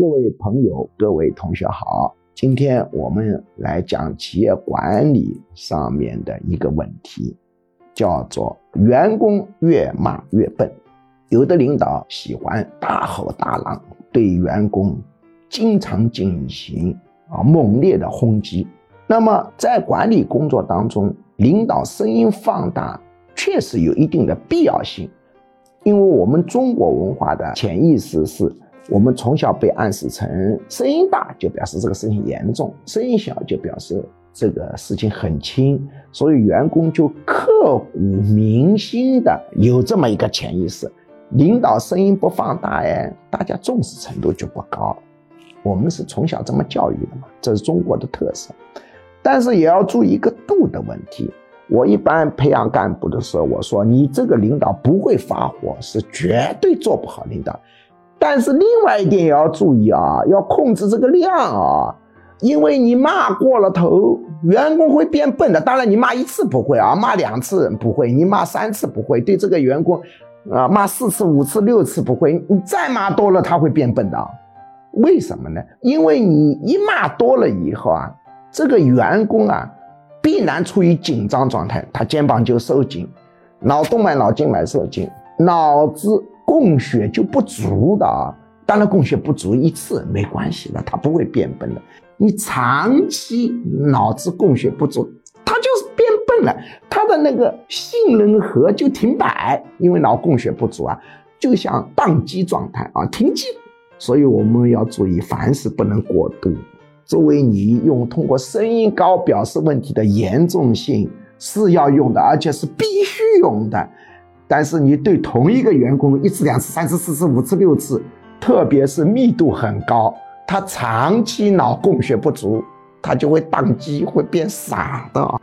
各位朋友，各位同学好，今天我们来讲企业管理上面的一个问题，叫做员工越骂越笨。有的领导喜欢大吼大嚷，对员工经常进行啊猛烈的轰击。那么在管理工作当中，领导声音放大确实有一定的必要性，因为我们中国文化的潜意识是。我们从小被暗示成，声音大就表示这个事情严重，声音小就表示这个事情很轻，所以员工就刻骨铭心的有这么一个潜意识：领导声音不放大，哎，大家重视程度就不高。我们是从小这么教育的嘛，这是中国的特色。但是也要注意一个度的问题。我一般培养干部的时候，我说你这个领导不会发火，是绝对做不好领导。但是另外一点也要注意啊，要控制这个量啊，因为你骂过了头，员工会变笨的。当然，你骂一次不会啊，骂两次不会，你骂三次不会，对这个员工，啊，骂四次、五次、六次不会，你再骂多了他会变笨的。为什么呢？因为你一骂多了以后啊，这个员工啊，必然处于紧张状态，他肩膀就收紧，脑动脉、脑静脉收紧，脑子。供血就不足的啊，当然供血不足一次没关系的，他不会变笨的。你长期脑子供血不足，他就是变笨了，他的那个杏仁核就停摆，因为脑供血不足啊，就像宕机状态啊，停机。所以我们要注意，凡事不能过度。作为你用通过声音高表示问题的严重性是要用的，而且是必须用的。但是你对同一个员工一次、两次、三次、四次、五次、六次，特别是密度很高，他长期脑供血不足，他就会宕机，会变傻的。